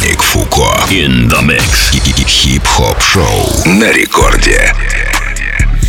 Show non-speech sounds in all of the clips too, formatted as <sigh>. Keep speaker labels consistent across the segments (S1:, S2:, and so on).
S1: Маятник Фуко. In the mix. Хип-хоп шоу на рекорде.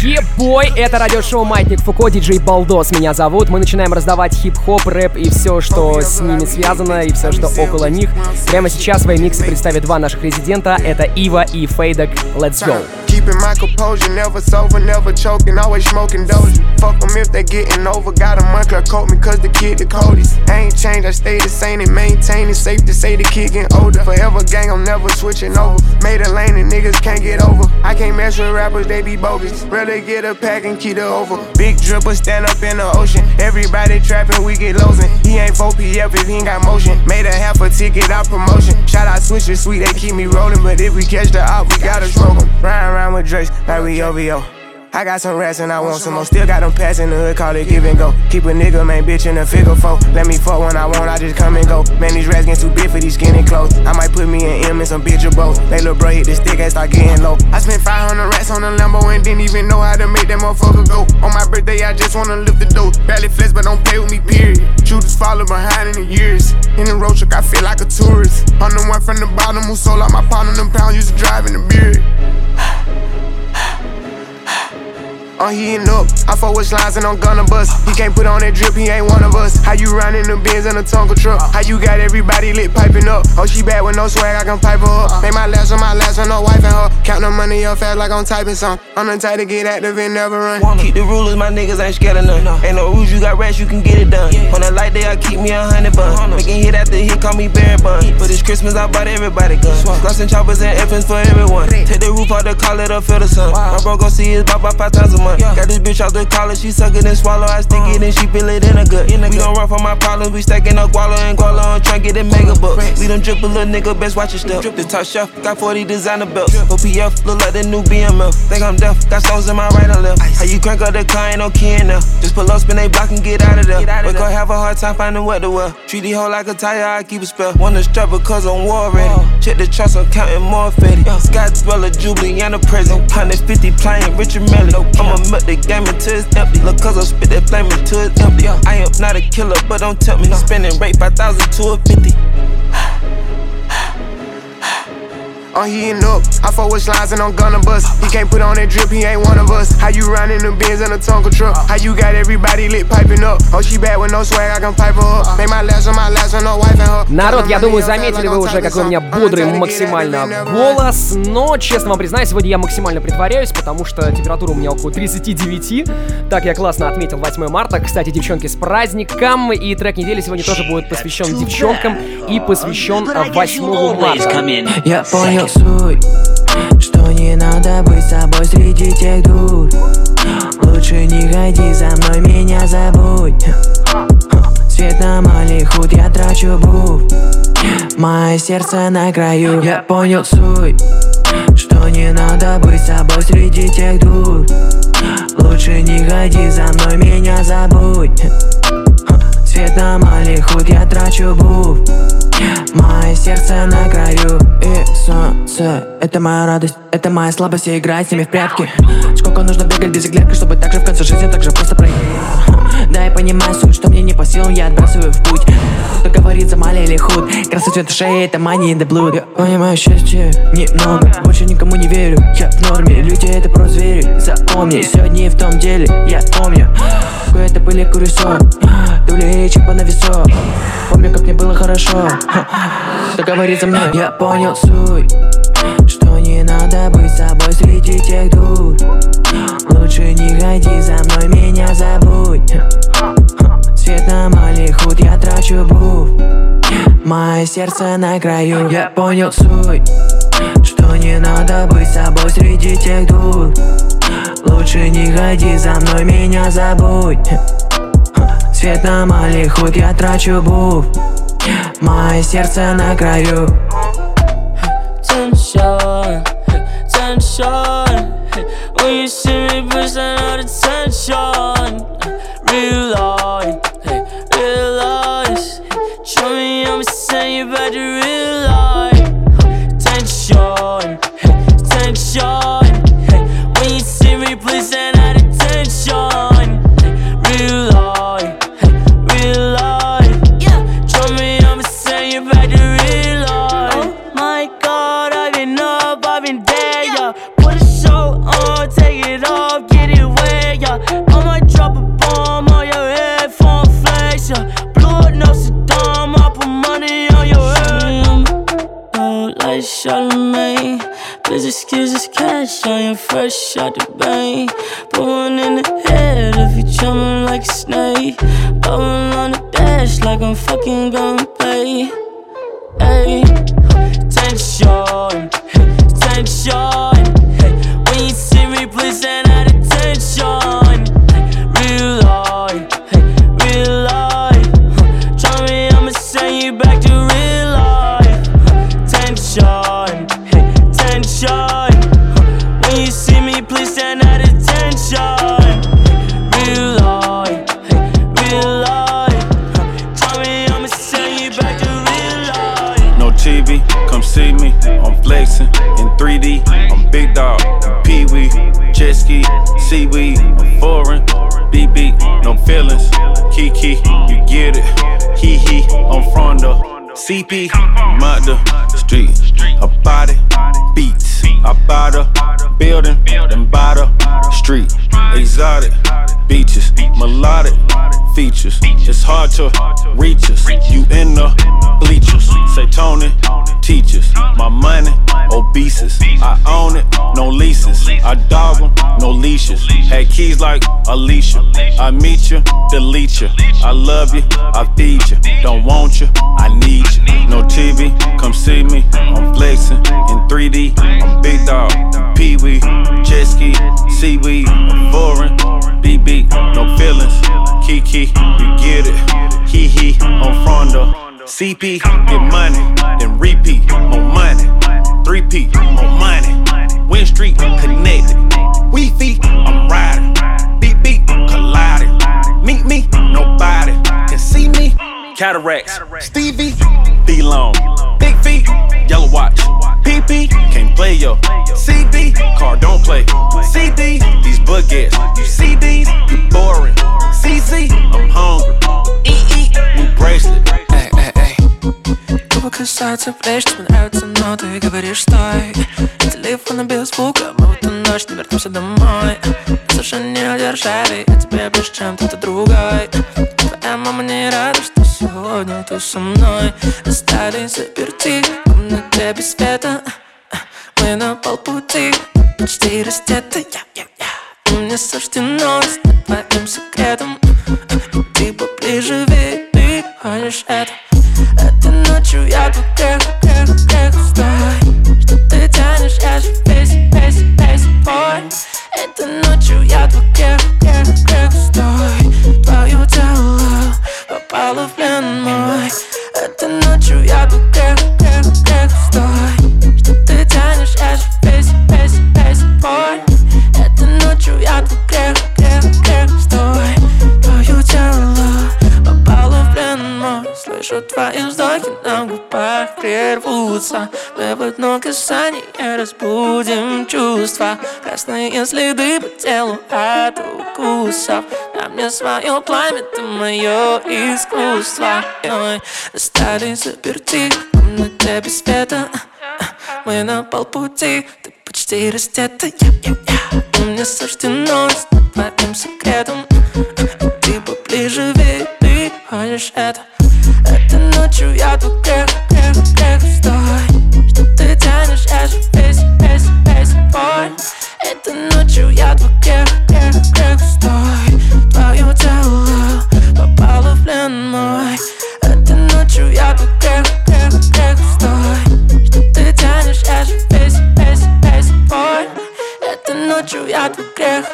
S2: Ебой, это радиошоу Маятник Фуко, диджей Балдос меня зовут. Мы начинаем раздавать хип-хоп, рэп и все, что с ними связано, и все, что около них. Прямо сейчас свои миксы представят два наших резидента. Это Ива и Фейдок. Let's go.
S3: Keeping my composure, never sober, never choking, always smoking doja. Fuck them if they getting over. Got a monkey coat me cause the kid the coldest. I ain't changed, I stay the same and maintain it. Safe to say the kid getting older. Forever gang, I'm never switching over. Made a lane and niggas can't get over. I can't mess with rappers, they be bogus. Rather get a pack and keep it over. Big dripper stand up in the ocean. Everybody trapping, we get losing. He ain't 4PF if he ain't got motion. Made a half a ticket out promotion. Shout out switches, sweet, they keep me rolling. But if we catch the op, we gotta smoke him. Ryan around with Drake's like we OVO. I got some rats and I want some more. Still got them pass in the hood, call it give and go. Keep a nigga, man, bitch in a figure four. Let me fuck when I want, I just come and go. Man, these rats getting too big for these skinny clothes. I might put me in M and some bitch or both. They little bro hit the stick and start getting low. I spent 500 rats on a Lambo and didn't even know how to make that motherfucker go. On my birthday, I just wanna lift the dough. Barely flex, but don't play with me, period. Shooters follow behind in the years. In the road truck, I feel like a tourist. I'm the one from the bottom who sold out my partner, them pounds used to drive in the beard. I'm heating up. I fuck with slides and I'm gonna bust. He can't put on that drip, he ain't one of us. How you riding the Benz in a Tonka truck? How you got everybody lit piping up? Oh, she bad with no swag, I can pipe her up. Make my last on my last on no wife and her. Count the money up fast like I'm typing some. I'm the type to get active and never run.
S4: Keep the rulers, my niggas ain't scared of none. Ain't no rules, you got rats, you can get it done. On that light day, I keep me a hundred bun. Making hit after hit, call me Barry Bun. But it's Christmas, I bought everybody guns. Gloss and choppers and infants for everyone. Take the roof off the collar to feel the sun. My bro gon' see his bop by five times a month. Got this bitch out the collar, she suck it and swallow. I stick it and she feel it in a gut. We don't run from my problems, we stacking up guala and guala and try get it mega bucks. We don't drip a little nigga, best watch your step. The top shelf, got 40 designer belts. OPF, look like the new BMF. Think I'm deaf, got stones in my right and left. How you crank up the car, ain't no key in there. Just pull up, spin they block and get out of there. We gon' have a hard time finding what to wear. Treat the hoe like a tire, I keep it spell. Wanna strap because I'm war ready. Check the trust, I'm counting more fetty. Scott Dweller, Jubilee, and the present. 150 playing Richard Melly. I'ma melt the game until it's empty. Look, cause I spit that flame until it's empty. I am not a killer, but don't tempt me. Spending rate 5,000 to a 50.
S3: I'm heating up. I fuck with slides and I'm gonna bust. He can't put on that drip, he ain't one of us. How you riding the Benz in a Tonka truck? How you got everybody lit piping up? Oh, she bad with no swag, I can pipe her up. Make my last on my last on no wife and her.
S2: Народ, я думаю, заметили вы уже, какой у меня бодрый максимально голос, но, честно вам признаюсь, сегодня я максимально притворяюсь, потому что температура у меня около 39. Так я классно отметил 8 марта. Кстати, девчонки, с праздником, и трек недели сегодня тоже будет посвящен девчонкам и посвящен 8 марта.
S5: Я понял суть Что не надо быть собой среди тех дур. Лучше не ходи за мной, меня забудь. Свет на малихуд, я трачу був Мое сердце на краю Я понял суть. Что не надо быть собой среди тех дур. Лучше не ходи за мной, меня забудь. Свет на малихуд, я трачу був Мое сердце на краю И солнце. Это моя радость, это моя слабость И играть с ними в прятки. Сколько нужно бегать без иглетки Чтобы так же в конце жизни так же просто пройти? Да, я понимаю суть, что мне не по силам Я отбрасываю в путь. Кто говорит за мали или худ? Красный цвет шеи, это in the blue. Я понимаю счастье немного Больше никому не верю, я в норме Люди это про звери, запомни Сегодня в том деле, я помню. Какой это были куресо? Дули чипа на весо Помню, как мне было хорошо <laughs> Кто говорит за мной, я понял суть Что не надо быть собой среди тех дур. Лучше не ходи за мной, меня забудь. Свет на малихуд, я трачу був Мое сердце на краю. Я понял суть Что не надо быть собой среди тех дур. Лучше не ходи за мной, меня забудь. Свет на малихуд, я трачу був Мое сердце на краю
S6: Tension, tension When you see me push the tension Realize, realize Show me I'ma send you back to
S7: Charlemagne. Please excuse this cash, I am fresh out the bank. Put one in the head if you chumming like a snake. Bubble on the dash like I'm fucking gonna pay. Hey, tension, tension. When you see me, please send out attention.
S8: CP, out street. A body, beats. I buy the building, then buy the street. Exotic beaches, melodic features. It's hard to reach us. You in the bleachers. Say Tony, teachers. My money, obeses. I own it, no leases. I dog them, no leashes. Had keys like Alicia. I meet you, delete you. I love you, I feed you. Don't want you, I need you. No TV, come see me. I'm flexing in 3D. I'm big dog, Pee Wee, jet ski, seaweed. I'm foreign, BB, no feelings. Kiki, you get it. Hee hee, I'm CP, get money, then repeat, more money. 3P, more money. Win Street, connected. Wi-Fi, I'm riding. Beat colliding. Meet me, nobody can see me. Cataracts, Stevie, be long. Big feet, yellow watch. PP, can't play yo. CD, car don't play. CD, these baguettes. You see these, you boring. CZ, I'm hungry. EE, new bracelet.
S9: Эй, эй, эй. Губы касаются плеч, тебе нравится, но ты говоришь стой Телефон без звука, мы в эту ночь не вернемся домой. Слушай, не удержали, я тебе больше, чем кто-то другой. Твоя мама не рада, что сегодня ты со мной. Остались заперти в комнате без света. Мы на полпути, почти раздеты. Я, я, я. Мне суждено стать твоим секретом. Ты поближе, ведь ты хочешь это. Этой ночью я тут грех, грех, грех Стой, что ты тянешь, я же весь, весь, весь твой. Этой ночью я тут грех, грех, грех Стой, твое тело попало в плен мой. Этой ночью я тут грех, твои вздохи на губах прервутся. Мы в одно касание разбудим чувства. Красные следы по телу от укусов. На мне свое пламя, ты мое искусство. Ой, Остались заперти в комнате без света. Мы на полпути, ты почти раздета мне суждено стать твоим секретом. Ты поближе, ведь ты хочешь это Этой ночью я тут грех, грех, грех Стой, что ты тянешь, я же весь, весь, весь твой Этой ночью я тут грех, грех, грех Стой, твое тело попало в плен мой. Этой ночью я тут грех, грех, грех Стой, что ты тянешь, я же весь, весь, весь твой Этой ночью я тут грех,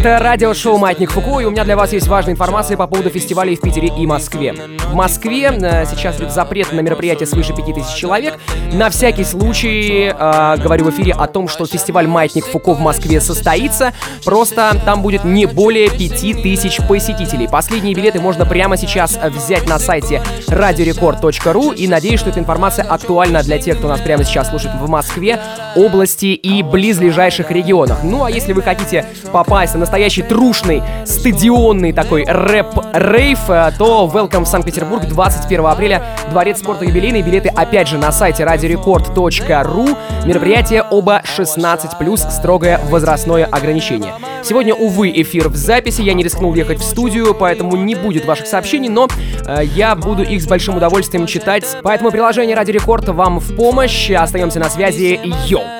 S2: Это радиошоу «Маятник Фуку», и у меня для вас есть важная информация по поводу фестивалей в Питере и Москве. В Москве э, сейчас идет запрет на мероприятие свыше 5000 человек. На всякий случай э, говорю в эфире о том, что фестиваль «Маятник Фуко» в Москве состоится, просто там будет не более 5000 посетителей. Последние билеты можно прямо сейчас взять на сайте radiorecord.ru и надеюсь, что эта информация актуальна для тех, кто нас прямо сейчас слушает в Москве, области и близлежащих регионах. Ну а если вы хотите попасть на настоящий трушный, стадионный такой рэп-рейв, э, то welcome в Санкт-Петербург 21 апреля, Дворец спорта юбилейный, билеты опять же на сайте радиорекорд.ру, мероприятие оба 16+, строгое возрастное ограничение. Сегодня, увы, эфир в записи, я не рискнул ехать в студию, поэтому не будет ваших сообщений, но э, я буду их с большим удовольствием читать, поэтому приложение Радио Рекорд вам в помощь, остаемся на связи, йоу!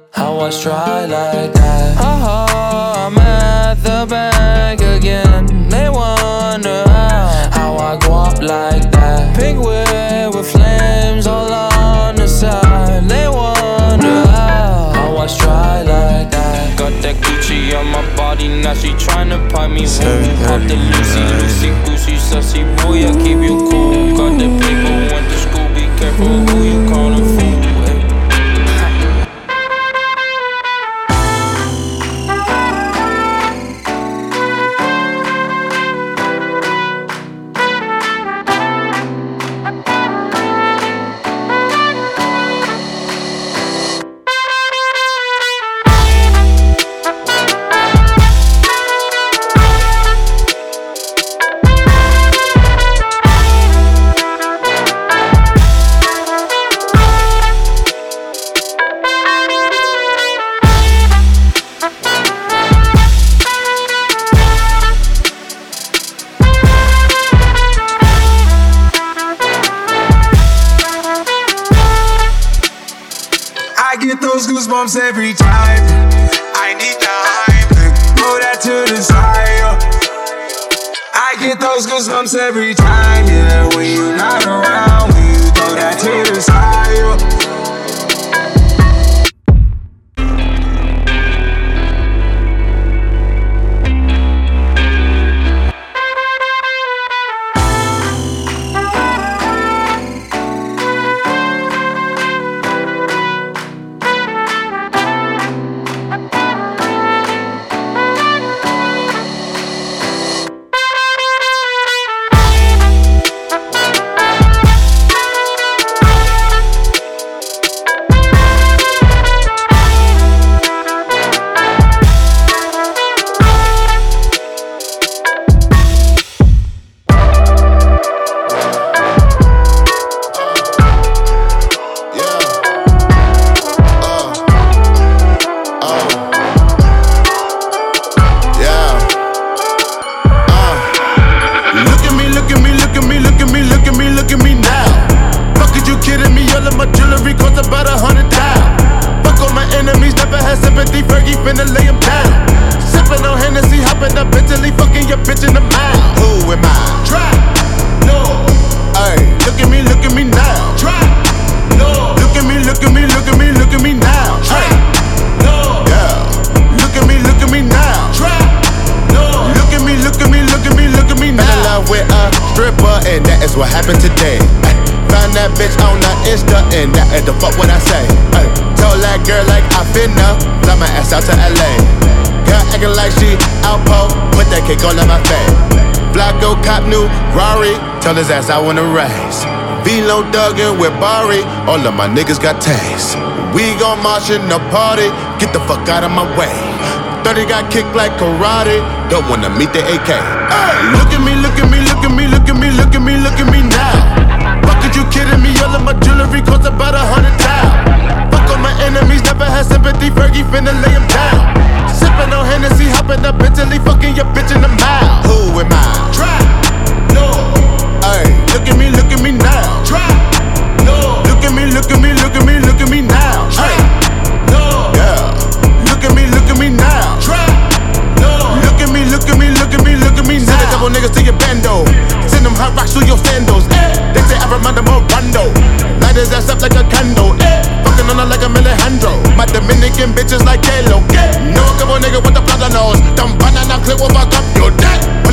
S10: I was try like that. Oh, I'm at the bank again. They wonder how, how I go up like that. Pink whip with flames all on the side. They wonder how I was try like that. Got that Gucci on my body, now she tryna pipe me home. Pop the Lucy, Lucy, Goosey, sussy boy, I keep you cool. Tell
S11: that girl like I finna fly my ass out to LA Girl actin' like she Al Po, put that cake on my face. Black O cott new Rari,
S12: tell his ass I wanna race. Velo Duggan with Bari, all of my niggas got taste. We gon' march in the party, get the fuck out of my way. 30 got kicked like karate, don't wanna meet the AK. Hey, look at me, look at me, look at me, look at me, look at me, look at me now. Are you kidding me? All of my jewelry costs about a hundred thousand. Fuck all my enemies, never had sympathy. Fergie finna lay him down. Sippin' on Hennessy, hopping up Italy, fucking your bitch in the mouth. Who am I? Trap. No. Ay, look at me, look at me now. Try. No. Look at me, look at me, look at me, look at me now. Try. No. Yeah. Look at me, look at me now. Try. No. Look at me, look at me, look at me, look at me now. Send a couple niggas to your bando. Send them hot rocks through your sandals. Eh. They say I remind them of Rondo. Light his ass up like a candle. Eh. Fucking on her like a Alejandro. My Dominican bitches like Kalo. Eh. A couple niggas with the platinum nose. Dumb banana clip will fuck up your deck.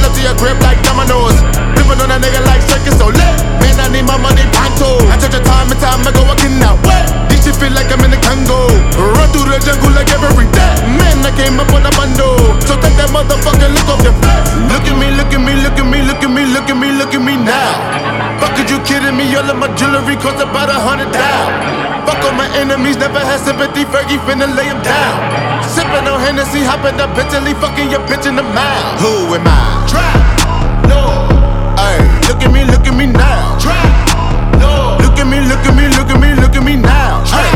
S12: Fergie finna lay him down. Sippin' on Hennessy, hoppin' up Bentley, fucking your bitch in the mouth. Who am I? Trap. No. Hey, look at me, look at me now. Trap. No. Look at me, look at me, look at me, look at me now. Trap.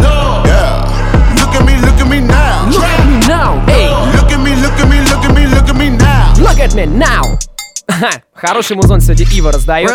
S12: No. Yeah. Look at me, look at me now.
S2: Look at me now, эй!
S12: Look at me, look at me, look at me, look at me now.
S2: Look at me now! <laughs> Хороший музон сегодня Ива раздает.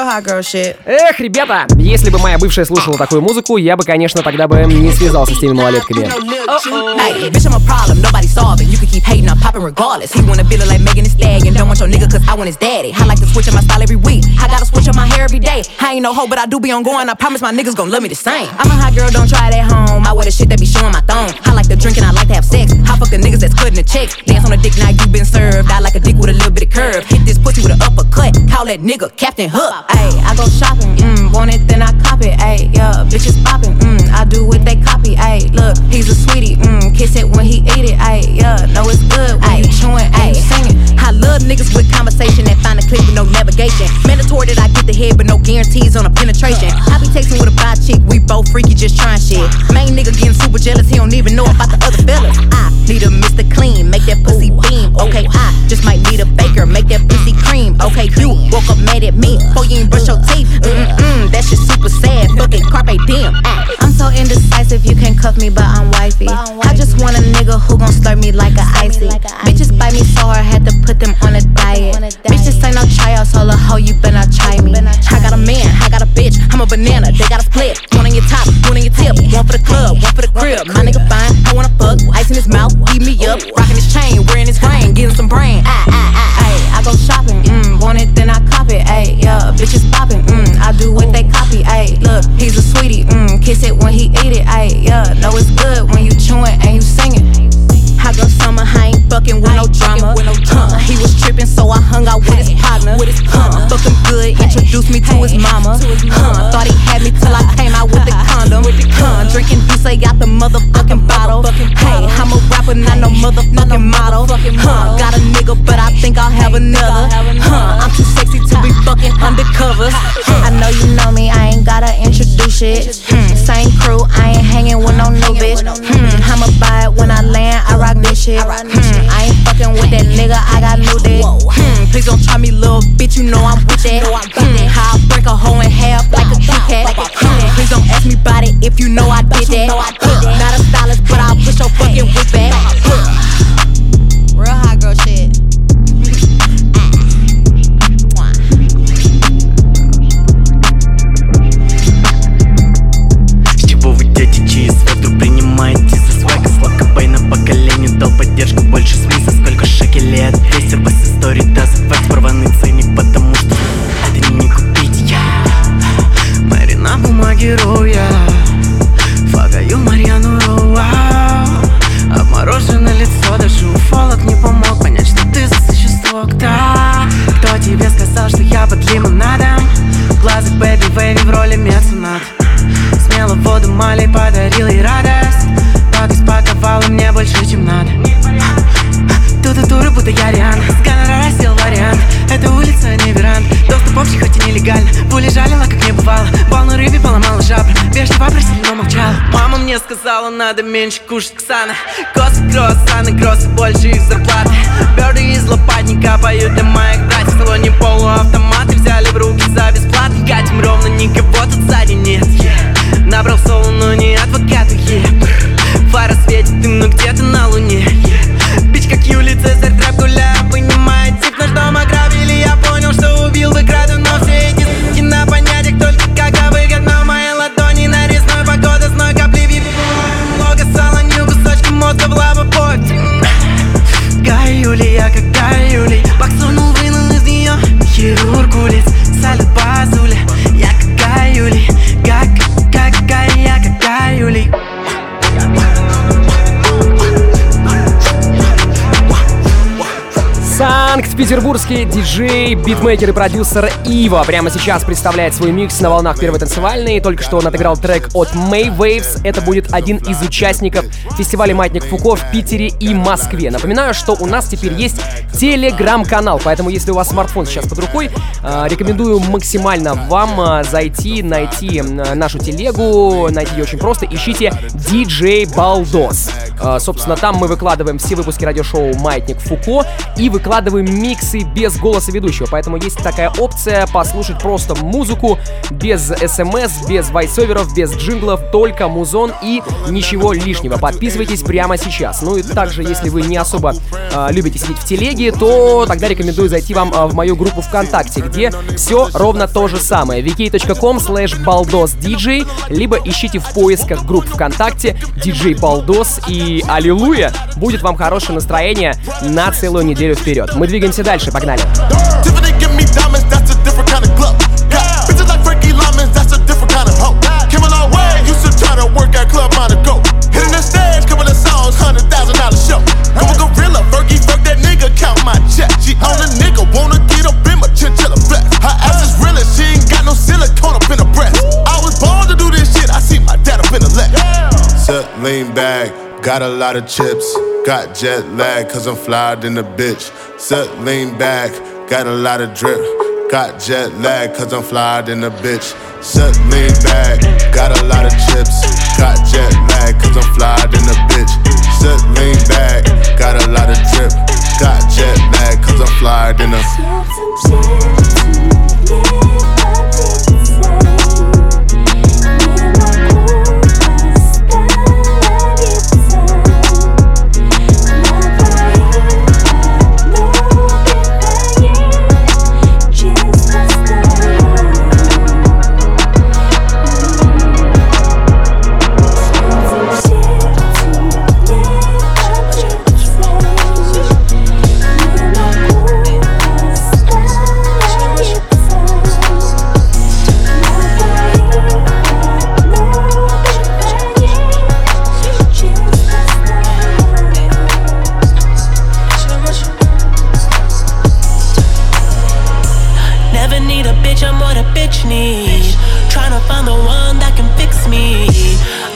S2: Эх, ребята, если бы моя бывшая слушала такую музыку, я бы, конечно, тогда бы не связался с теми малолетками.
S13: Hey, bitch, I'm a problem, nobody solving. You can keep hating, I'm popping regardless. He wanna build it like Megan Thee Stallion. Don't want your nigga cause I want his daddy. I like to switch up my style every week. I gotta switch up my hair every day. I ain't no hoe, but I do be on going. I promise my niggas gon' love me the same. I'm a hot girl, don't try it at home. I wear the shit that be showing my thong. I like to drink and I like to have sex. I fuck the niggas that's cutting the checks. Dance on a dick, now you been served. I like a dick with a little bit of curve. Hit this pussy with an uppercut. Call that nigga Captain Hook. Ayy, I go shopping, mm, want it, then I cop it. Ayy, yeah, bitches popping, mm, I do what they copy. Ayy, look, he's a sweetie, mm, kiss it when he eat it. Ayy, yeah, know it's good when you chewing, ayy, singing. I love niggas with conversation that find a clip with no navigation. Mandatory that I get the head, but no guarantees on a penetration. I be texting with a bi chick, we both freaky, just trying shit. Main nigga getting super jealous, he don't even know about the other fellas. I need a Mr. Clean, make that pussy beam. Okay, I just might need a baker, make that pussy cream. Okay, you woke up mad at me, before you ain't brush your teeth. Mm-mm, that shit super sad, fucking carpe diem. I'm so indecisive, you can cuff me, but I'm. I just want a nigga who gon' slurp me like a icy. Bitches bite me so hard, had to put them on a diet. Bitch, this ain't no tryouts, all a hoe, you better not try me. I got a man, I got a bitch, I'm a banana, they got a split. One on your top, one on your tip, one for the club, one for the crib. My nigga fine, I wanna fuck, ice in his mouth, eat me up, rocking his chain, wearing his ring, getting some brain. Ah, ah, ah, ayy, I go shopping, mm, want it, then I cop it, ayy, yeah, bitches popping, mm, I do what they copy, ayy, look, he's a sweetie, mm, kiss it when he eat it, ayy, yeah, know it's so I hung out with his partner. Huh, fuck him good, introduced me to his mama. Huh, thought he had me till I came out with the <laughs> condom. Huh, drinking Douce out the motherfucking bottle. Hey, I'm a rapper, not no motherfucking model. Huh, got a nigga, but I think I'll have another. Huh, I'm too sexy to be fucking undercover. I know you know me, I ain't gotta introduce shit. Hmm, same crew, I ain't hanging with no new bitch. Hmm, I'ma buy it when I land, I rock this shit. Hmm, fucking with that nigga, I got new dick. Hmm, please don't try me, little bitch, you know I'm with that. Hmm, how I break a hoe in half like a Kit Kat. Hmm, please don't ask me about it if you know I did that.
S14: Сказала, надо меньше кушать Ксана Косы, круассаны, кроссы, больше их зарплаты Бёрды из лопатника поют для моих братьев В салоне полуавтоматы взяли в руки за бесплатно Катим ровно, никого тут сзади нет yeah. Набрал соло, но не адвокату, yeah. Фара светит, дым, но где-то на луне yeah. Бич как Юлий
S2: Петербургский диджей, битмейкер и продюсер Ива прямо сейчас представляет свой микс на волнах первой танцевальной. Только что он отыграл трек от May Waves. Это будет один из участников фестиваля «Маятник Фуко» в Питере и Москве. Напоминаю, что у нас теперь есть телеграм-канал, поэтому если у вас смартфон сейчас под рукой, э, рекомендую максимально вам э, зайти, найти э, нашу телегу, найти ее очень просто. Ищите DJ Baldos. Собственно, там мы выкладываем все выпуски радиошоу «Маятник Фуко» и выкладываем миксы без голоса ведущего, поэтому есть такая опция послушать просто музыку без смс, без вайсоверов, без джинглов, только музон и ничего лишнего. Подписывайтесь прямо сейчас. Ну и также, если вы не особо э, любите сидеть в телеге, то тогда рекомендую зайти вам э, в мою группу ВКонтакте, где все ровно то же самое. vk.com slash baldosdj, либо ищите в поисках групп ВКонтакте DJ Балдос и Аллилуйя. Будет вам хорошее настроение на целую неделю вперед. Мы двигаемся дальше, погнали.
S15: Tiffany give me diamonds, that's a different kind of glove. Got bitches like Frankie Lyman, that's a different kind of hoe. Came a long way, used to try to work at Club Monaco. Hitting the stage, couple of songs, hundred thousand dollar show. I'm a gorilla, Fergie, fuck that nigga, count my check. She on a nigga, wanna get up in my chinchilla flex. Her ass is realer, she ain't got no silicone up in her breast. I was born to do this shit, I see my dad up in the leg.
S12: Sit, lean back, got a lot of chips. Got jet lag, cause I'm flyer than a bitch. Sit, lean back, got a lot of drip. Got jet lag, cause I'm flyer than a bitch. Sit, lean back, got a lot of chips. Got jet lag, cause I'm flyer than a bitch. Sit, lean back, got a lot of drip. Got jet lag, cause I'm flyer than a.
S16: need a bitch, I'm what a bitch need. Tryna find the one that can fix me.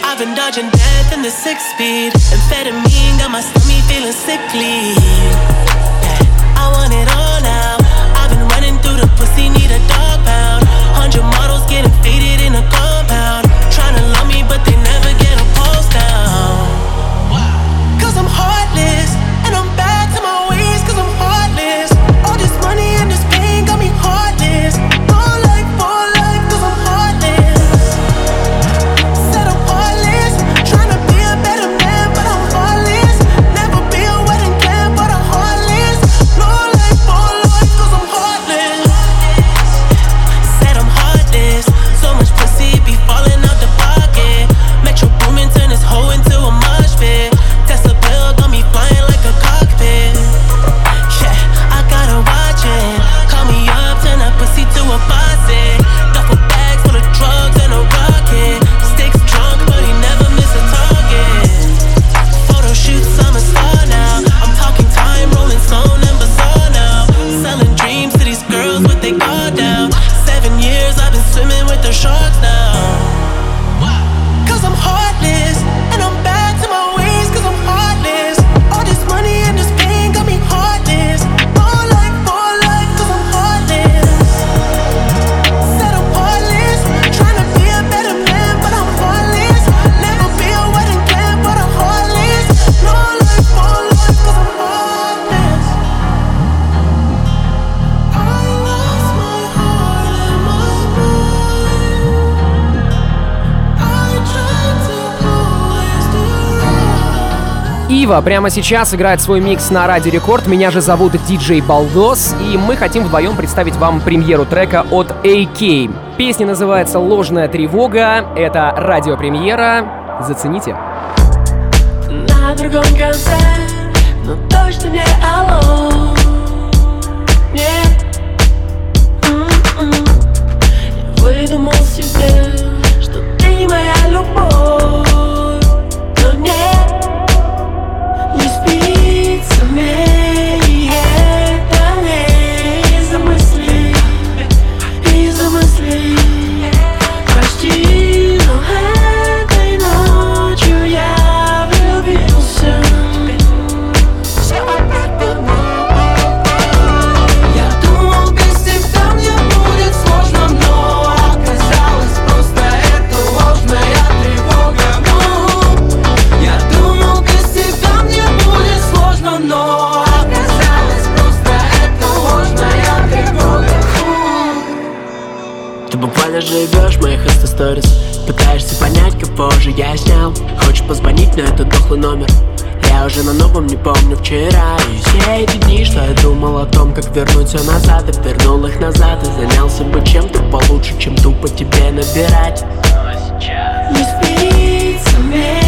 S16: I've been dodging death in the six speed. Amphetamine got my stomach feeling sickly. I want it all now. I've been running through the pussy, need a dog pound. Hundred models getting faded in a compound.
S2: Ива прямо сейчас играет свой микс на Радио Рекорд. Меня же зовут Диджей Балдос, и мы хотим вдвоем представить вам премьеру трека от AK. Песня называется «Ложная тревога». Это радиопремьера. Зацените.
S7: На другом конце, но точно не алло Нет М-м. Я выдумал себе, что ты моя любовь
S17: me. Моих инста-сторис Пытаешься понять, кого же я снял. Хочешь позвонить, но это дохлый номер. Я уже на новом не помню. Вчера И все эти дни, что я думал о том, как вернуть все назад. И вернул их назад И занялся бы чем-то получше, чем тупо тебе набирать.
S7: Не спится мне,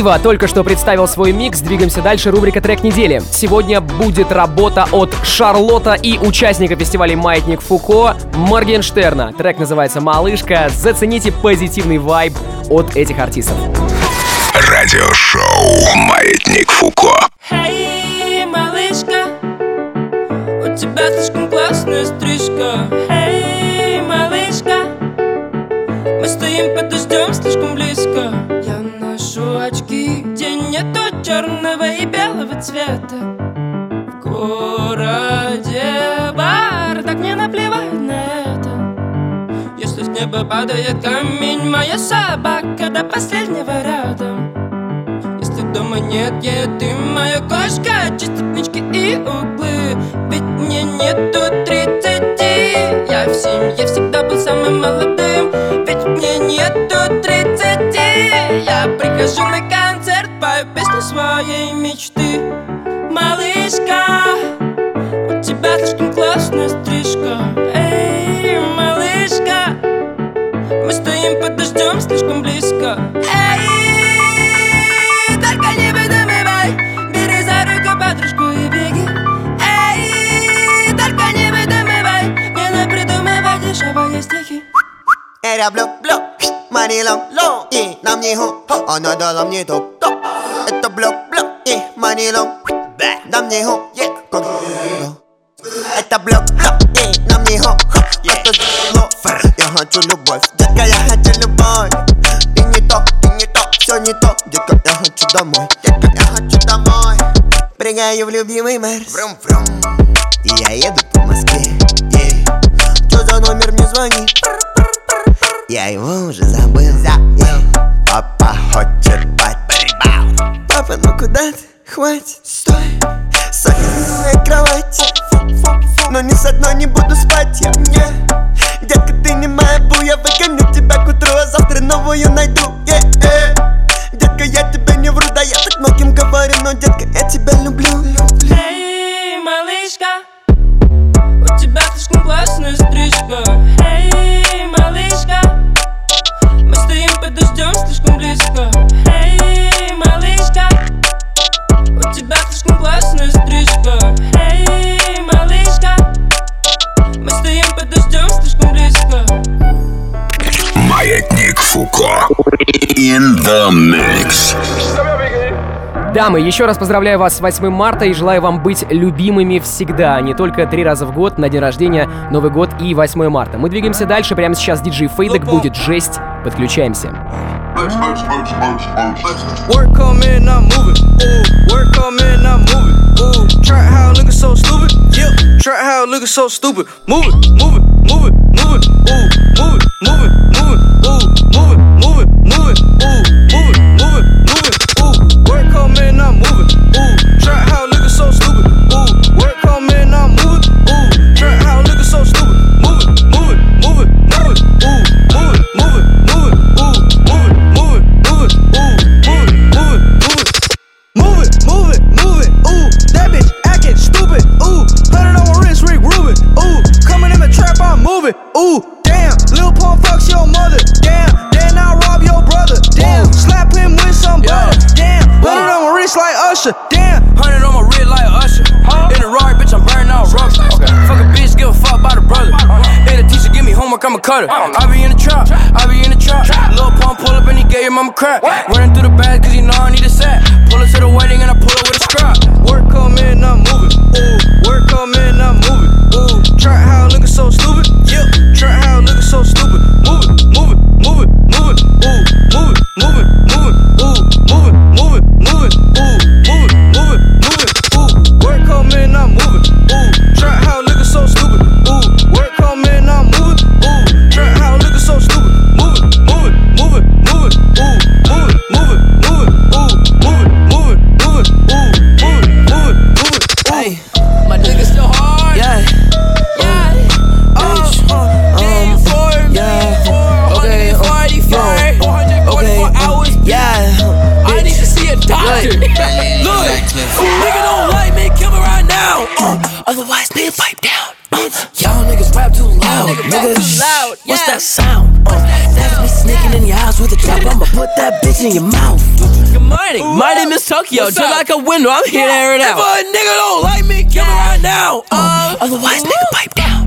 S2: Ива только что представил свой микс, двигаемся дальше, рубрика «Трек недели». Сегодня будет работа от Шарлотта и участника фестиваля «Маятник Фуко» Моргенштерна. Трек называется «Малышка». Зацените позитивный вайб от этих артистов.
S1: Радиошоу «Маятник Фуко».
S7: Эй, малышка, у тебя слишком классная стрижка. Эй, малышка, мы стоим под дождем слишком близко черного и белого цвета. В городе бар Так не наплевать на это. Если с неба падает камень Моя собака до последнего рядом Если дома нет еды Моя кошка чистит нычки и углы. Ведь мне нету тридцати Я в семье всегда был самым молодым. Ведь мне нету тридцати я прихожу на концерт, пою песню своей мечты. Малышка, у тебя слишком классная стрижка. Эй, малышка, мы стоим под дождем слишком близко. Эй, только не выдумывай, бери за руку подружку и беги. Эй, только не выдумывай, не напридумывай дешевые стихи.
S18: Blue, blue, money long, long, yeah, нам не хо, она дала мне топ, long, нам не хо, yeah, как Это блок, нам не хо, это зло, я хочу любовь, детка, я хочу любовь. Ты не то, ты не то, все не то, детка, я хочу домой, детка, я хочу домой. Прыгаю в любимый Мерс, врум, врум, и я еду по Москве, yeah. Что за номер мне звонит? Я его уже забыл, забыл Папа хочет бать Папа, ну куда ты? Хватит, стой. Садись на моей кровати. Но ни с одной не буду спать я не. Детка, ты не моя бу Я выгоню тебя к утру, а завтра новую найду yeah, yeah. Детка, я тебе не вру, да я так многим говорю Но, детка, я тебя люблю.
S7: Эй, малышка У тебя слишком классная стрижка
S1: Фуко In the mix
S2: Дамы, еще раз поздравляю вас с 8 марта и желаю вам быть любимыми всегда, а не только три раза в год на день рождения, Новый год и 8 марта. Мы двигаемся дальше, прямо сейчас диджей Фейдек будет жесть. Подключаемся.
S19: Work come in, I'm moving. Ooh, work come in, I'm moving. Ooh, try how looking so stupid. Yeah, try how looking so stupid. Move it, move it, move it, move it. Ooh, move it, move it, move it. Ooh, move it, move it, move it. Ooh, cutter. I be in the trap, I be in the trap. Lil Pump pull up and he gave your mama crap. Running through the bag cause you know I need a sack. Pull up to the wedding and I pull up with a strap. Work come in, I'm moving. Ooh, work come in, I'm moving. Ooh, trap how looking so stupid. Yeah, trap how looking so stupid. Move it, move it, move it, move it. Ooh, move it, move it, move it. Ooh, move it, move it, move it. Ooh, move it, move it, move it. Ooh, work come in, I'm moving. That sound? Uh, that's me sneaking in your house with a chop. I'ma put that bitch in your mouth.
S20: Good morning. My name is Tokyo.
S19: What's
S20: Just
S19: up?
S20: like a window, I'm here to air it
S19: If a nigga don't like me, kill me right now. Uh, otherwise, nigga pipe down.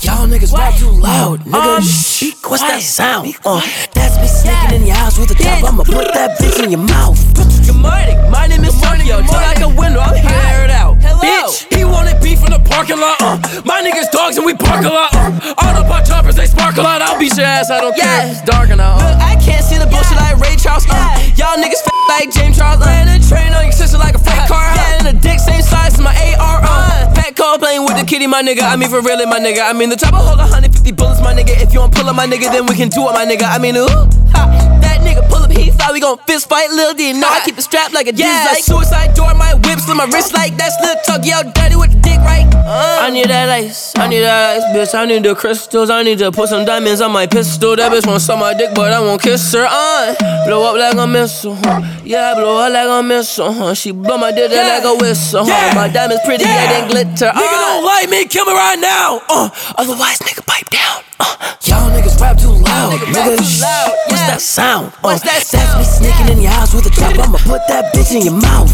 S19: Uh, y'all niggas rap too loud, nigga. Shh, What's that sound? Uh, that's me sneaking in your house with a chop. I'ma put that bitch in your mouth.
S20: Good morning. My name is Tokyo. Just like a window, I'm here to air it out. Hello.
S19: Bitch, he wanted beef in the parking lot. Uh, my niggas dogs and we park a lot. Uh, all the pot choppers they spark a lot. I'll beat your ass. I don't care. It's dark and out.
S20: Look, I can't see the bullshit like Ray Charles. Uh, y'all niggas f- like James Charles. Uh, and a train on your sister like a fake car. Uh, and a dick same size as my AR. Uh, Cole playing with the kitty, my nigga. I mean, for real, my nigga. I mean, the top of hold 150 bullets, my nigga. If you don't pull up, my nigga, then we can do it, my nigga. I mean, ooh. Ha, that nigga pull up, he thought we gon' fist fight, Lil D. No, I keep it strapped like a yeah, like suicide door, my whip, slit my wrist like that's Lil Tug, yo, dirty with the dick, right? Uh. I need that ice, I need that ice, bitch. I need the crystals, I need to put some diamonds on my pistol. That bitch wanna suck my dick, but I won't kiss her. Uh, blow up like a missile, huh? yeah, I blow up like a missile. Huh? She blow my dick out like a whistle. Huh? My diamonds pretty, yeah, they glitter.
S19: Nigga
S20: Uh.
S19: don't like me, kill me right now. Uh, otherwise, nigga, pipe down. Uh, y'all niggas rap too loud, nigga. Shh, What's that sound? Uh,
S20: What's that
S19: That's me sneaking in your house with a chop. I'ma put that bitch in your mouth.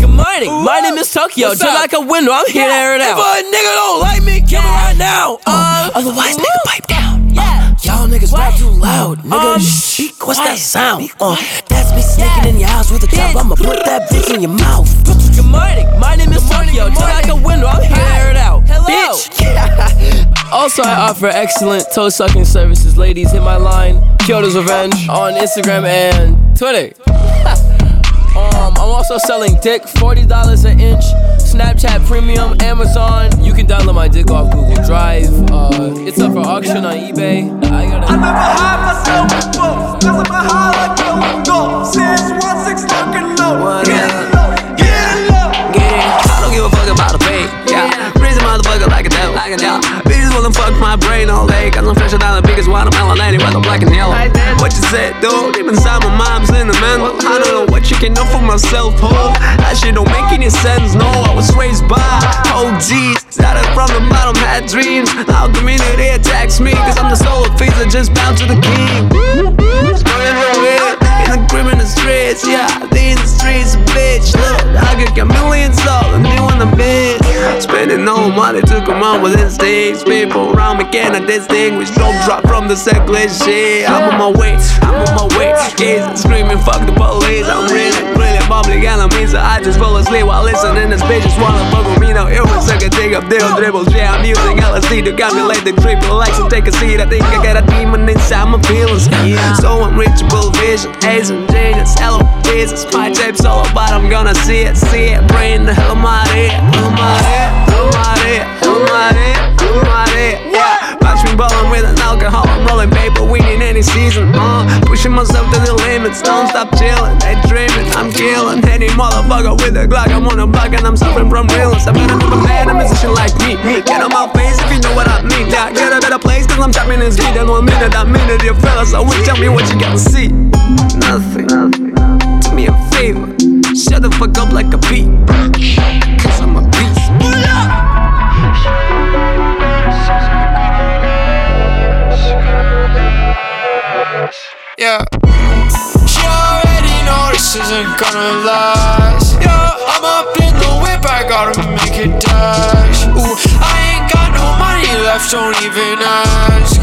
S20: Good morning, my name is Tokyo.
S19: What's
S20: Just
S19: up?
S20: like a window, I'm here to air it
S19: If
S20: out.
S19: a nigga don't like me, kill me right now. Uh, otherwise, nigga, pipe down. Uh, y'all niggas rap too loud, nigga.
S20: Um,
S19: Shh, What's that sound? Uh, that's me sneaking in your house with a chop. I'ma put that bitch in your mouth.
S20: Good morning, my name is Tokyo. Like a window, I'm here it out. Hello. <laughs> also, I offer excellent toe sucking services. Ladies, hit my line, Tokyo's Revenge, on Instagram and Twitter. <laughs> um, I'm also selling dick, $40 an inch, Snapchat Premium, Amazon. You can download my dick off Google Drive. Uh, it's up for auction on eBay. I gotta.
S21: I never myself before, cause I'm a
S17: my brain all day. Cause I'm fresher than the biggest watermelon anyway, I'm black and yellow. What you said, dude? Deep inside my mom's in the mental. I don't know what you can know for myself, ho. That shit don't make any sense, no. I was raised by OGs. Started from the bottom, had dreams. Now community attacks me. Cause I'm the soul of things that just bound to the king. Running from here. In the crib in the streets, yeah. The streets, bitch. Look, I could get millions them, you on the bed. Spending no money to come up with instincts. People around me cannot distinguish. Don't drop from the secular shit. I'm on my way, I'm on my way. Kids screaming, fuck the police. I'm really, really bubbly enemies. I just fall asleep while listening. This bitch wanna fuck with me. No, it was like a take up deal dribbles. Yeah, I'm using LSD to calculate the trip. Relax and take a seat. I think I got a demon inside my feelings. Yeah. So unreachable vision. Ace and genius. Hello, Jesus. My tape's all about. I'm gonna see it, see it. Brain the hell am I there? Hell am I there? Hell am I there? Hell am Yeah. Watch me ballin' with an alcohol. I'm rolling paper, winning any season. Uh, pushing myself to the limits. Don't stop chillin'. They dreamin', I'm killin' any motherfucker with a Glock. I'm on a block and I'm suffering from realness. I better never man a musician like me. Get on my face if you know what I mean. Yeah, get a better place cause I'm chopping this beat. And one minute, I mean it, you fellas. So tell me what you gotta see. Nothing. Do me a favor. Shut the fuck up like a beat. Cause I'm a
S21: Yeah. She already know this isn't gonna last. Yeah, I'm up in the whip, I gotta make it dash. Ooh, I ain't got no money left, don't even ask.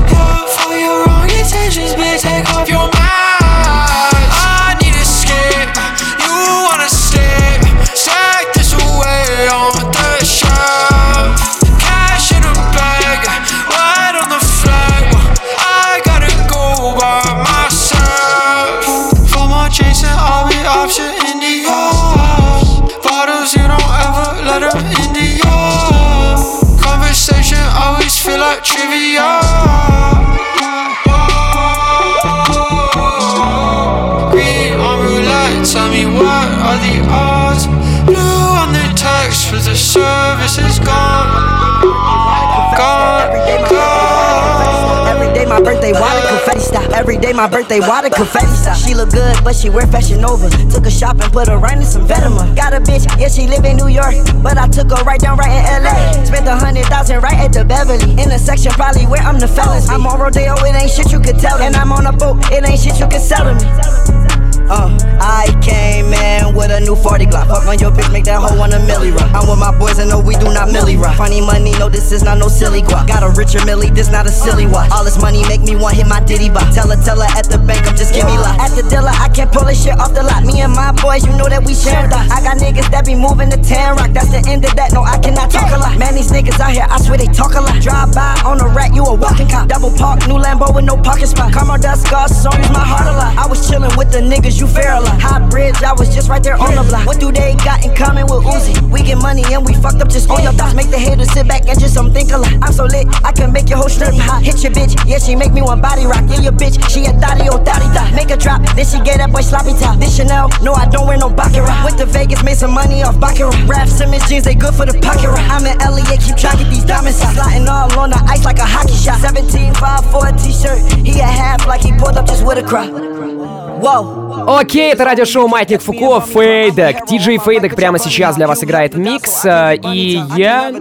S22: My birthday water confetti stop. Every day my birthday water confetti stop. She look good, but she wear fashion over. Took her shopping, put her right in some Venomar. Got a bitch, yeah she live in New York, but I took her right down right in LA. Spent a hundred thousand right at the Beverly. In the section probably where I'm the fellas. I'm on Rodeo, it ain't shit you could tell. And I'm on a boat, it ain't shit you could sell to me. Uh, I came in with a new 40 Glock. Fuck on your bitch, make that hoe want a milli rock. I'm with my boys and no, we do not milli rock. Funny money, no, this is not no silly guap. Got a richer milli, this not a silly watch. All this money make me want hit my ditty box. Tell her, tell her at the bank, I'm just give me lot. At the dealer, I can't pull this shit off the lot. Me and my boys, you know that we share thoughts. I got niggas that be moving to Tan Rock. That's the end of that. No, I cannot talk a lot. Man, these niggas out here, I swear they talk a lot. Drive by on a rat, you a walking cop. Double park, new Lambo with no parking spot. Karma dust scars, songs my heart a lot. I was chilling with the niggas, you fair a. High bridge, I was just right there on the block. What do they got in common with Uzi? We get money and we fucked up just on your thoughts. Make the haters sit back and just some think a lot. I'm so lit, I can make your whole strip hot. Hit your bitch, yeah, she make me want body rock. Yeah, your bitch, she a thotty, oh thotty thot. Make a drop, then she get that boy sloppy top. This Chanel, no, I don't wear no Baccarat. Went to Vegas, made some money off Baccarat. Rap Simmons jeans, they good for the pocket rock. I'm in LA, keep to get these diamonds. Sliding all on the ice like a hockey shot. 17, 5 for a t-shirt. He a half like he pulled up just with a crop. Whoa.
S2: Окей, это радиошоу Маятник Фуко, Фейдек. Диджей Фейдек прямо сейчас для вас играет микс. э, И я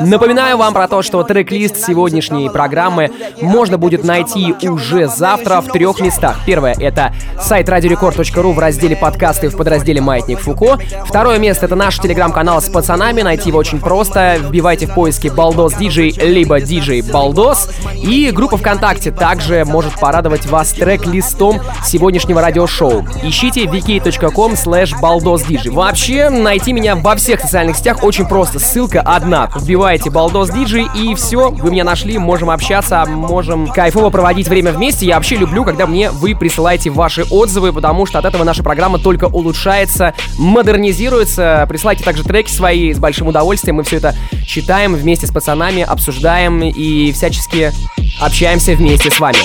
S2: напоминаю вам про то, что трек-лист сегодняшней программы можно будет найти уже завтра в трех местах. Первое — это сайт radiorecord.ru в разделе подкасты в подразделе Маятник Фуко. Второе место — это наш телеграм-канал с пацанами. Найти его очень просто. Вбивайте в поиске Балдос Диджей, либо Диджей Балдос. И группа ВКонтакте также может порадовать вас трек-листом сегодняшнего радиошоу. Ищите wiki.com slash baldosdj. Вообще, найти меня во всех социальных сетях очень просто. Ссылка одна. Вбиваете Диджей и все, вы меня нашли, можем общаться, можем кайфово проводить время вместе. Я вообще люблю, когда мне вы присылаете ваши отзывы, потому что от этого наша программа только улучшается, модернизируется. Присылайте также треки свои с большим удовольствием. Мы все это читаем вместе с пацанами, обсуждаем и всячески общаемся вместе с вами.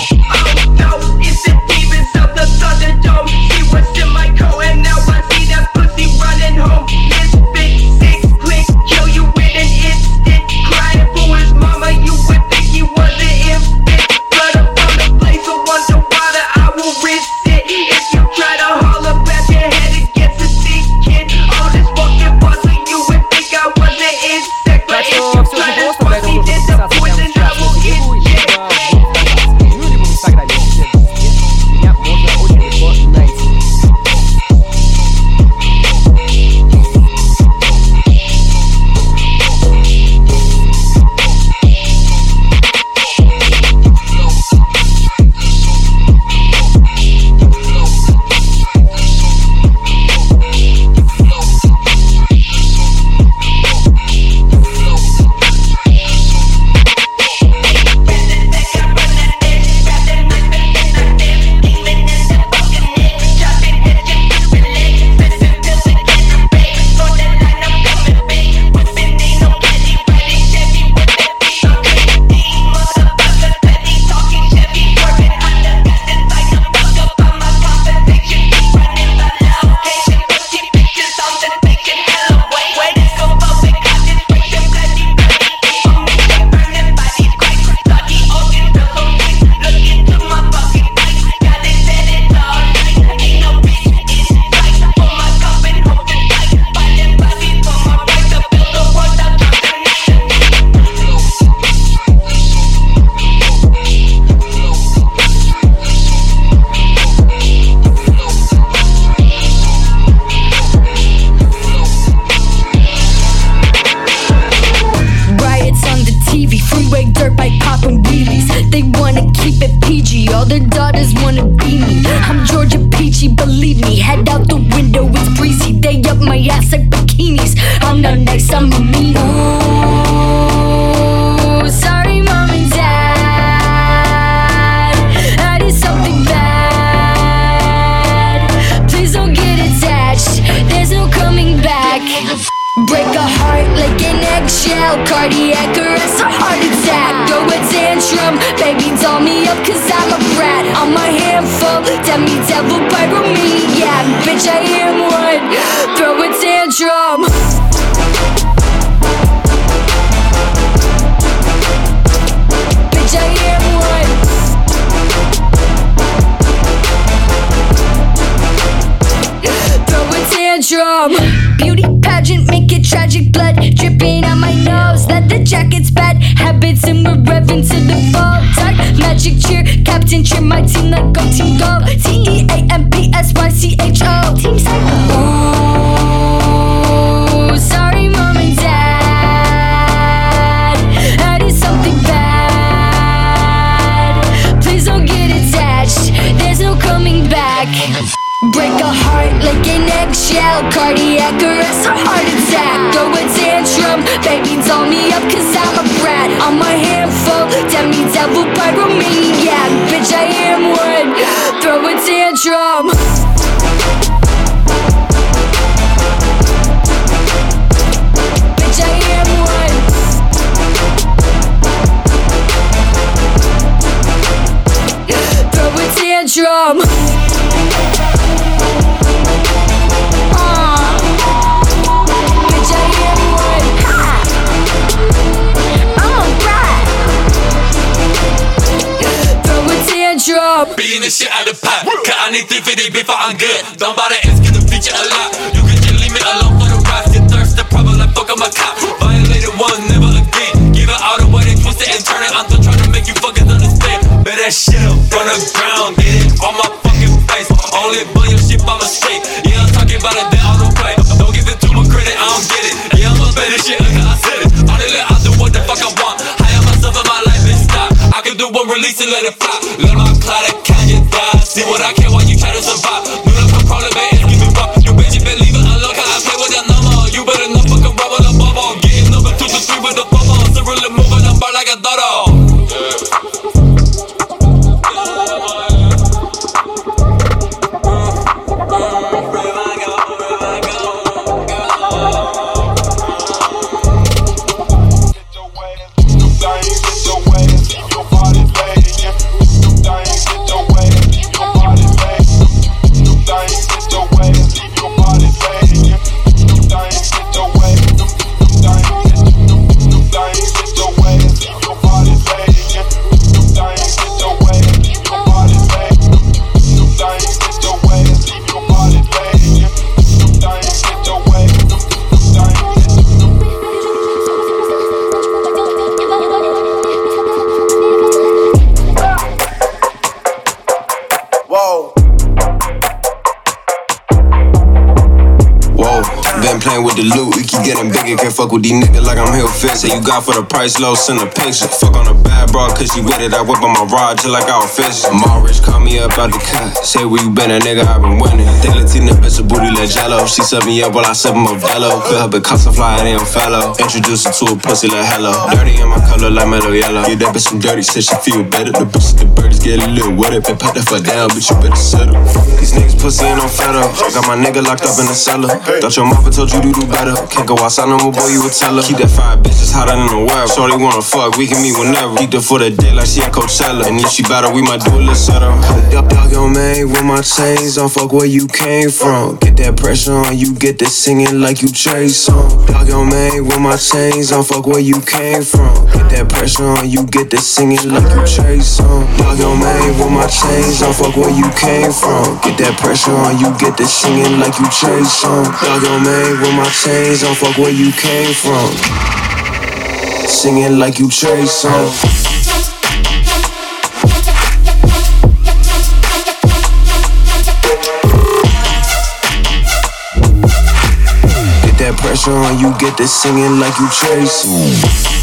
S23: Heart like an eggshell. Cardiac arrest, a heart attack. Throw a tantrum, baby, doll me up, cause I'm a brat. I'm a handful, demi devil, pyromaniac. Bitch, I am one. Throw a tantrum. Tantrum. Beauty pageant, make it tragic. Blood dripping on my nose. Let the jacket's bad habits and we're revving to the fall. Dark magic cheer, captain cheer my team like go team go. T E A M P S Y C H O. Team Psycho. Like an eggshell. Cardiac arrest, a heart attack. Throw a tantrum, baby, doll me up, cause I'm a brat. I'm a handful, demi devil, pyromaniac. Bitch, I am one. Throw a tantrum. Bitch,
S24: Beating the shit out of pot. Cause I need 350 before I'm good. Don't bother asking the feature a lot. You can just leave me alone for the ride. Get thirsty, probably like fuck I'm a cop. Violated one, never again. Give it all the way, they twist it and turn it. I'm still trying to make you fuckers understand. Bet that shit up from the ground. Get it on my fucking face. Only bully your shit by mistake. Yeah, I'm talking about it, then all the way. Don't give it too much credit, I don't get it. Yeah, I'm a better shit, I said it. All the I do what the fuck I want. Hire myself in my life and stop. I can do one release and let it fly. Let my moving, I'm bar like a dodo.
S25: Playing with the loot, we keep getting bigger. Can't fuck with these niggas like I'm Hill Fit. Say you got for the price low, send a picture. Fuck on a bad bra, cause she with it. I whip on my rod till like I was fish. My rich call me up out the cut. Say where you been, a nigga, I been winning. Think Latina bitch a booty like jello. She set me up while I set my Velo. Could help it cost a fly, I ain't fellow. Introduce her to a pussy like hello. Dirty in my color like metal yellow. Yeah, that bitch some dirty, said she feel better. The bitch the get a little wetter. Been pat that fuck down, bitch, you better settle. These niggas pussy ain't on federal. Got my nigga locked up in the cellar. Thought your mama told you to do better. Can't go outside no more, boy, you a teller. Keep that fire bitches hotter than the web. Shorty wanna fuck, we can meet whenever. Keep the for the day like she at Coachella. And if she better, we might do a little setup. Dog, dog, yo, man, with my chains on, fuck where you came from. Get that pressure on, you get this singing like you Trey song. Dog, yo, man, with my chains on, fuck where you came from. Get that pressure on, you get this singing like you Trey song. Dog, yo, man, with my chains on, fuck where you came from. Get that pressure on, you get this singing like you Trey song. Dog, yo, man, with my chains on, fuck where you came from. Singing like you. Get that pressure on you, get this singing like you Trace.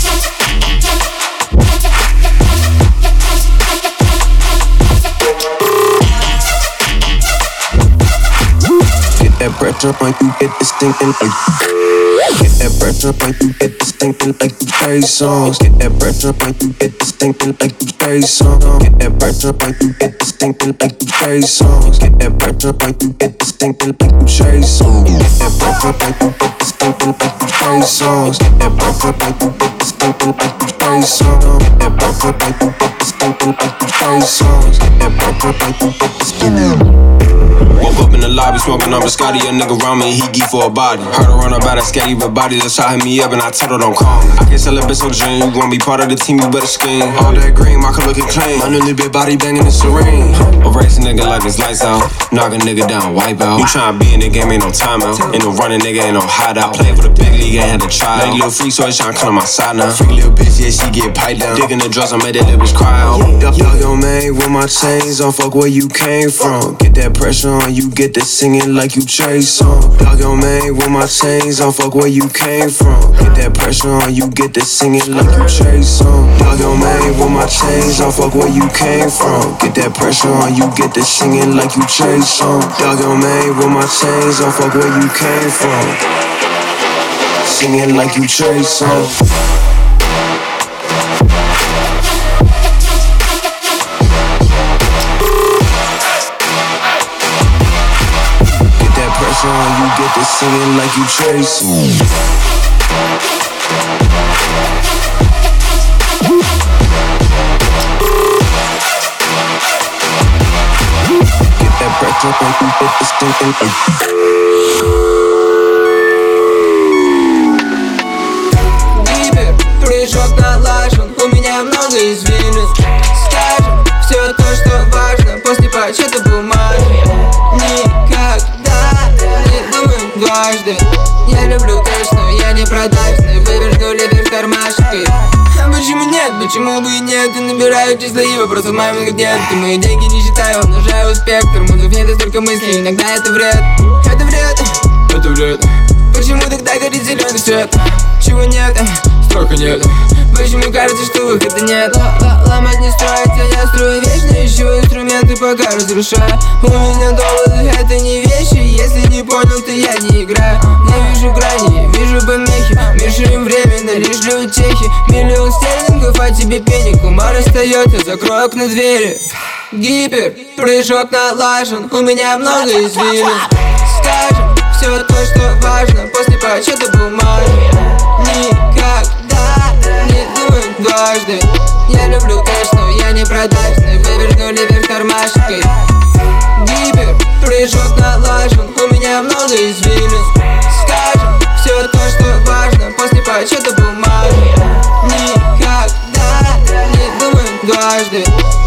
S25: Pressure on you, get this singing like Get that pressure when you get this thinking like you play songs. Get that pressure when you get this thinking like you play songs. Get that pressure when you get this thinking like you play songs. Get that pressure when you get this thinking like you chase songs. Get that pressure when you get this thinking like you play songs. Get that pressure when you get this thinking like you play songs. Get that pressure when you get this thinking like you play songs. Get that pressure when you get this thinking. Woke up in the lobby smoking on Biscotti, a nigga round me, he geek for a body. Heard her run about a scatty, but body just shot me up and I told her don't call me. I can sell a bitch on dream, you gon' be part of the team, you better scheme. All that green, my color looking clean. My newly big body banging the serene. A race nigga like his lights out, knock a nigga down, wipe out. You tryna be in the game, ain't no timeout. Ain't no running nigga, ain't no hideout. Play for the big league, ain't had to try. Lady little freak, so it's tryna come on my side now. Freak little bitch, yeah, she get piped down. Digging the drugs, I made that little bitch cry out. Yup, yo, man, with my chains on, fuck where you came from. Get that pressure on, you get the singing like you chase song. Dog your man with my chains on, fuck where you came from. Get that pressure on, you get the singing like you chase song. Dog your man with my chains on, fuck where you came from. Get that pressure on, you get the singing like you chase song. Dog your man with my chains on, fuck where you came from. Singing like you chase song. with the singing like you chasing.
S24: breath прыжок налажен, у меня много извилин Скажем, все то, что важно, после подсчета бумаги. Никак дважды. Я люблю кэш, но я не продажный Выверну ливер в кармашке. А Почему нет, почему бы и нет? Я набираю числа и вопросов мамы нет Ты мои деньги не считаю, умножаю спектр Музык нет и столько мыслей, иногда это вред. Это вред, это вред. Почему тогда горит зеленый свет? Чего нет? Столько нет Почему кажется, что выхода нет? Л- Ломать не строить, а я строю вечно Ищу инструменты, пока разрушаю. У меня доводы, это не вещи Если не понял, то я не играю. Не вижу грани, вижу помехи Мешаем временно, лишь для утехи. Миллион стерлингов, а тебе пенек Умар остается, закрой окна двери. Гипер, прыжок налажен У меня много извилин. Скажем, все то, что важно После подсчета бумаги люблю кэш, я не продажный. Выверну ливер в кармашке Гипер, прыжок налажен У меня много извилин. Скажем, все то, что важно После подсчета бумаги. Никогда не думаю дважды.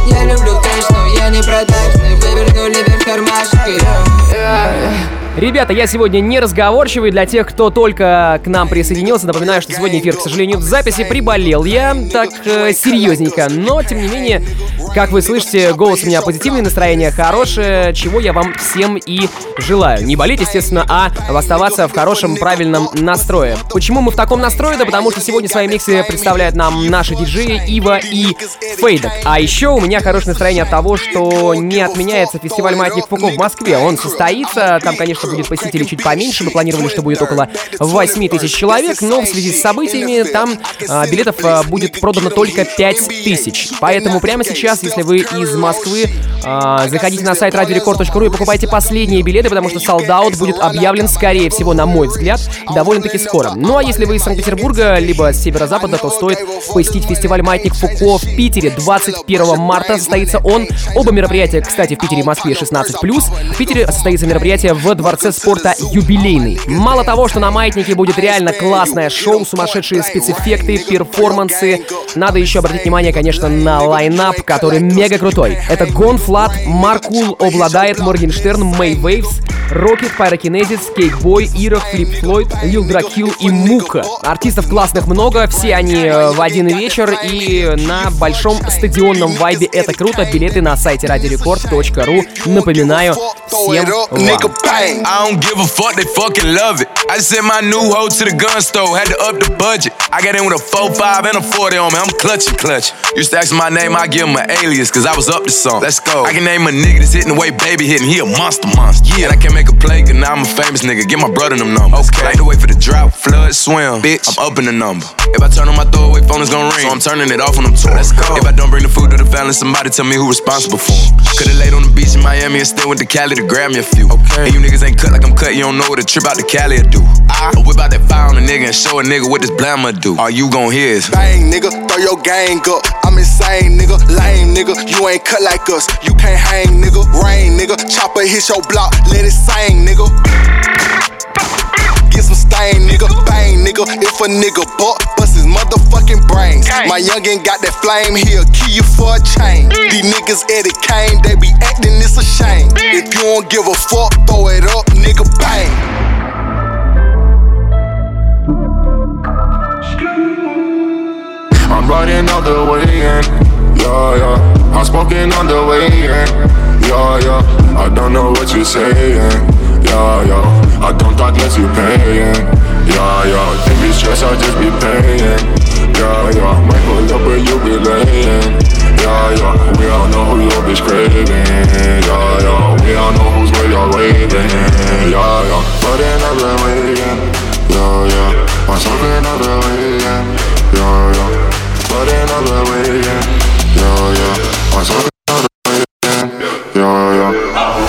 S24: Я люблю кэш, я не продажный. Выверну ливер в кармашке
S2: Ребята, я сегодня не разговорчивый. Для тех, кто только к нам присоединился, напоминаю, что сегодня эфир, к сожалению, в записи. Приболел я так э, серьезненько. Но, тем не менее, как вы слышите, голос у меня позитивный, настроение хорошее, чего я вам всем и желаю. Не болеть, естественно, а оставаться в хорошем, правильном настрое. Почему мы в таком настрое? Да потому что сегодня свои миксы представляют нам наши диджеи Ива и Фейдок. А еще у меня хорошее настроение от того, что не отменяется фестиваль «Маятник Фуко» в Москве. Он состоится, там, конечно, будет посетителей чуть поменьше. Мы планировали, что будет около 8 тысяч человек, но в связи с событиями там а, билетов а, будет продано только 5 тысяч. Поэтому прямо сейчас, если вы из Москвы, а, заходите на сайт radiorecord.ru и покупайте последние билеты, потому что солдат будет объявлен, скорее всего, на мой взгляд, довольно-таки скоро. Ну а если вы из Санкт-Петербурга, либо с северо-запада, то стоит посетить фестиваль «Маятник Фуко» в Питере 21 марта состоится он. Оба мероприятия, кстати, в Питере и Москве 16+. В Питере состоится мероприятие в Дворце спорта «Юбилейный». Мало того, что на «Маятнике» будет реально классное шоу, сумасшедшие спецэффекты, перформансы, надо еще обратить внимание, конечно, на лайнап, который мега крутой. Это Гон Флат, Маркул обладает, Моргенштерн, Мэй Вейвс, Рокет, Пyrokинезис, Кейкбой, Ирох, Флип Флойд, Лил Дракил и Мука. Артистов классных много, все они э, в один вечер и на большом стадионном вайбе. Это круто. Билеты на сайте radiorecord.ru. Напоминаю, blow it up,
S26: nigga, bang. Uh, I don't give a fuck, they fucking love it. I sent my new hoe to the gun store, had to up the budget. I got in with a 4 5 and a 40 on me, I'm clutching, clutch. Used to ask my name, I give him an alias, cause I was up to something. Let's go. I can name a nigga that's hitting the way baby hitting, he a monster, monster. Yeah, and I can make a play, cause now I'm a famous nigga. Get my brother them numbers. Okay. Like the way for the drop. flood, swim. Bitch, I'm upping the number. If I turn on my throwaway phone, it's gonna ring. So I'm turning it off on them twos. Let's go. If I don't bring the food to the family, somebody tell me who responsible for him. Could've laid on the beach in Miami and still went to Cali to grab me a few. Okay. And you niggas ain't cut like I'm cut, you don't know what a trip out to Cali will do. Ah. I whip out that fire on a nigga and show a nigga what this blammer do. All you gon' hear is
S27: Bang, nigga, throw your gang up. I'm insane, nigga. Lame, nigga. You ain't cut like us. You can't hang, nigga. Rain, nigga. Chopper hit your block. Let it sing, nigga. Get some stain, nigga. Bang, nigga. If a nigga buck, bust motherfucking brains. My youngin' got that flame, he'll kill you for a chain. Mm. These niggas Eddie Kane, they be acting, it's a shame. Mm. If you don't give a fuck, throw it up, nigga. Bang.
S28: I'm riding all the way in, yeah, yeah. I'm smoking on the way in, yeah, yeah. I don't know what you're saying, yeah, yeah. I don't talk unless you paying, yeah, yeah. Think be stressed, I just be paying, yeah, yeah. Might pull up where you be laying, yeah, yeah. We all know who your bitch craving, yeah, yeah. We all know who's where you're waving, yeah, yeah. But another way in, yeah, yeah. I'm smoking another way in, yeah, yeah. But another way, yeah, yeah, yeah. I'm talking another way, yeah, yeah, yeah.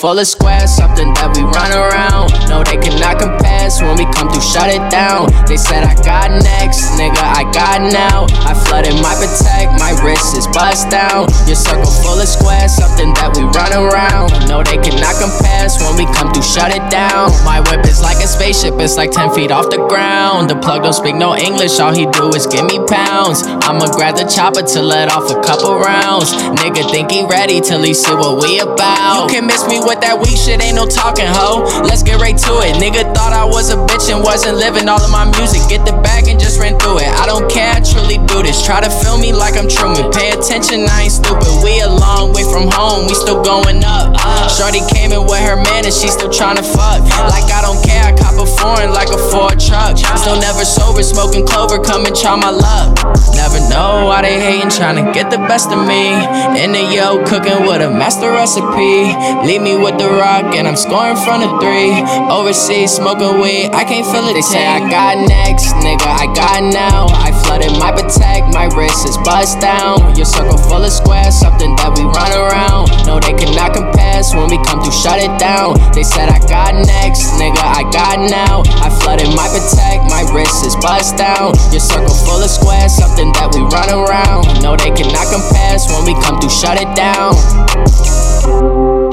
S29: Full of squares, something that we run around. No, they cannot compare. When we come through, shut it down. They said I got next, nigga, I got now. I flooded my protect, my wrist is bust down. Your circle full of squares, something that we run around. No, they cannot compare. When we come through, shut it down. My whip is like a spaceship, it's like 10 feet off the ground. The plug don't speak no English, all he do is give me pounds. I'ma grab the chopper to let off a couple rounds. Nigga think he ready till he see what we about. You can miss me with that weak shit, ain't no talking, ho. Let's get right to it. Nigga thought I was a bitch and wasn't living all of my music. Get the bag and just ran through it. I don't care, I truly do this. Try to feel me like I'm Truman. Pay attention, I ain't stupid. We a long way from home, we still going up. Uh. Shorty came in with her man and she still tryna fuck. Like I don't care, I cop a foreign like a Ford truck. Still never sober, smoking clover, come and try my luck. Never know why they hating, tryna get the best of me. In the yo, cooking with a master recipe. Leave me with the rock and I'm scoring from the three. Overseas, smoking weed, I can't feel it. They say I got next, nigga, I got now. I flooded my protect, my wrist is bust down. Your circle full of squares, something that we run around. No, they cannot compare. So when we come through, shut it down. They said I got next, nigga, I got now. I flooded my protect, my wrist is bust down. Your circle full of squares, something that we run around. No, they cannot compare. When we come through, shut it down.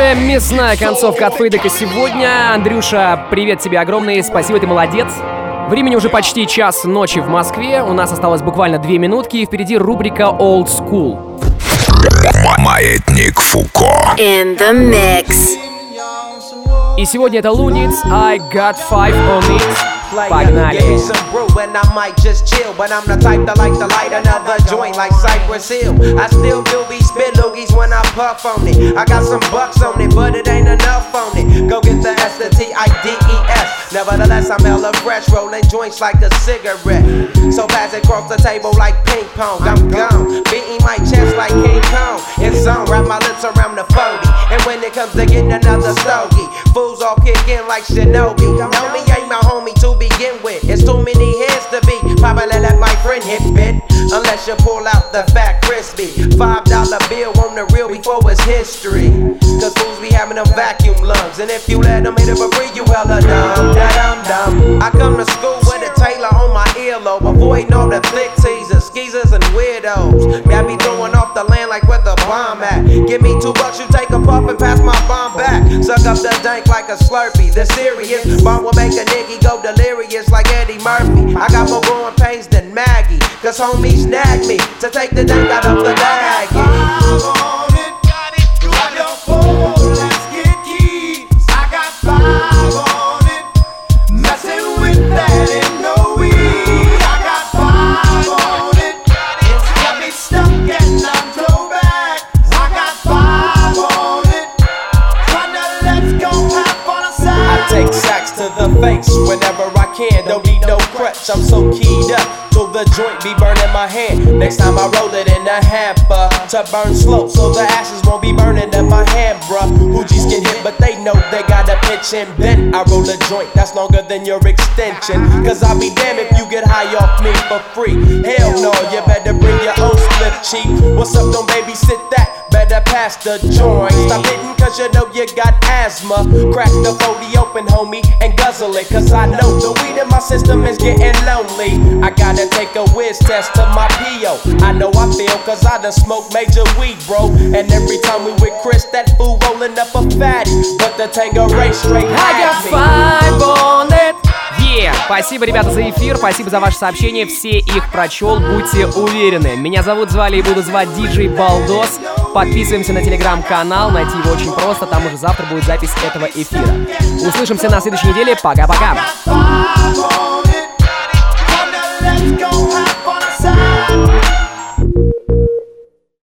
S2: Хорошая мясная концовка от Фейдека сегодня. Андрюша, привет тебе огромный, спасибо, ты молодец. Времени уже почти час ночи в Москве, у нас осталось буквально две минутки, и впереди рубрика Old School.
S1: Маятник Фуко.
S23: In the mix.
S2: И сегодня это Луниц, I Got Five on It.
S3: player. Me some brew and I might just chill. But I'm the type that like to light another joint like Cypress Hill. I still do be spit loogies when I puff on it. I got some bucks on it, but it ain't enough on it. Go get the S, the T, I, D, E, S. Nevertheless, I'm hella fresh, rolling joints like a cigarette. So pass it across the table like ping pong. I'm gone, beating my chest like King Kong. And some wrap my lips around the 40. And when it comes to getting another stogie, fools all kicking like Shinobi. Know me ain't my homie, too too many heads to be. Probably let my friend hit bit. Unless you pull out the fat crispy. Five dollar bill on the real before it's history. Cause fools be having them vacuum lungs. And if you let them hit it for free, you hella dumb. Da dum dum. I come to school with a Taylor on my earlobe. Avoiding all the thick teasers, skeezers, and weirdos. Got me throwing off the land like where the bomb at. Give me two bucks, you take Suck up the dank like a slurpee. The serious bomb will make a nigga go delirious like Eddie Murphy. I got more growing pains than Maggie. Cause homies nag me to take the dank out of the bag. I I'm so keyed up. Till the joint be burning my. Next time I roll it in a hamper to burn slow, so the ashes won't be burning in my hand, bruh. Hoogies get hit, but they know they gotta pitch and bend. I roll a joint that's longer than your extension. Cause I'll be damned if you get high off me for free. Hell no, you better bring your own split, chief. What's up, don't babysit that? Better pass the joint. Stop hitting cause you know you got asthma. Crack the 40 open, homie, and guzzle it. Cause I know the weed in my system is getting lonely. I gotta take a whiz test to my PO. I know I feel cause I done smoked major weed, bro. And every time we with Chris, that fool rolling up a fatty. But the Tango race straight
S2: I got five on it. Yeah. Спасибо, ребята, за эфир, спасибо за ваши сообщения, все их прочел, будьте уверены. Меня зовут, звали и буду звать Диджей Балдос. Подписываемся на телеграм-канал, найти его очень просто, там уже завтра будет запись этого эфира. Услышимся на следующей неделе, пока-пока.
S3: Let's go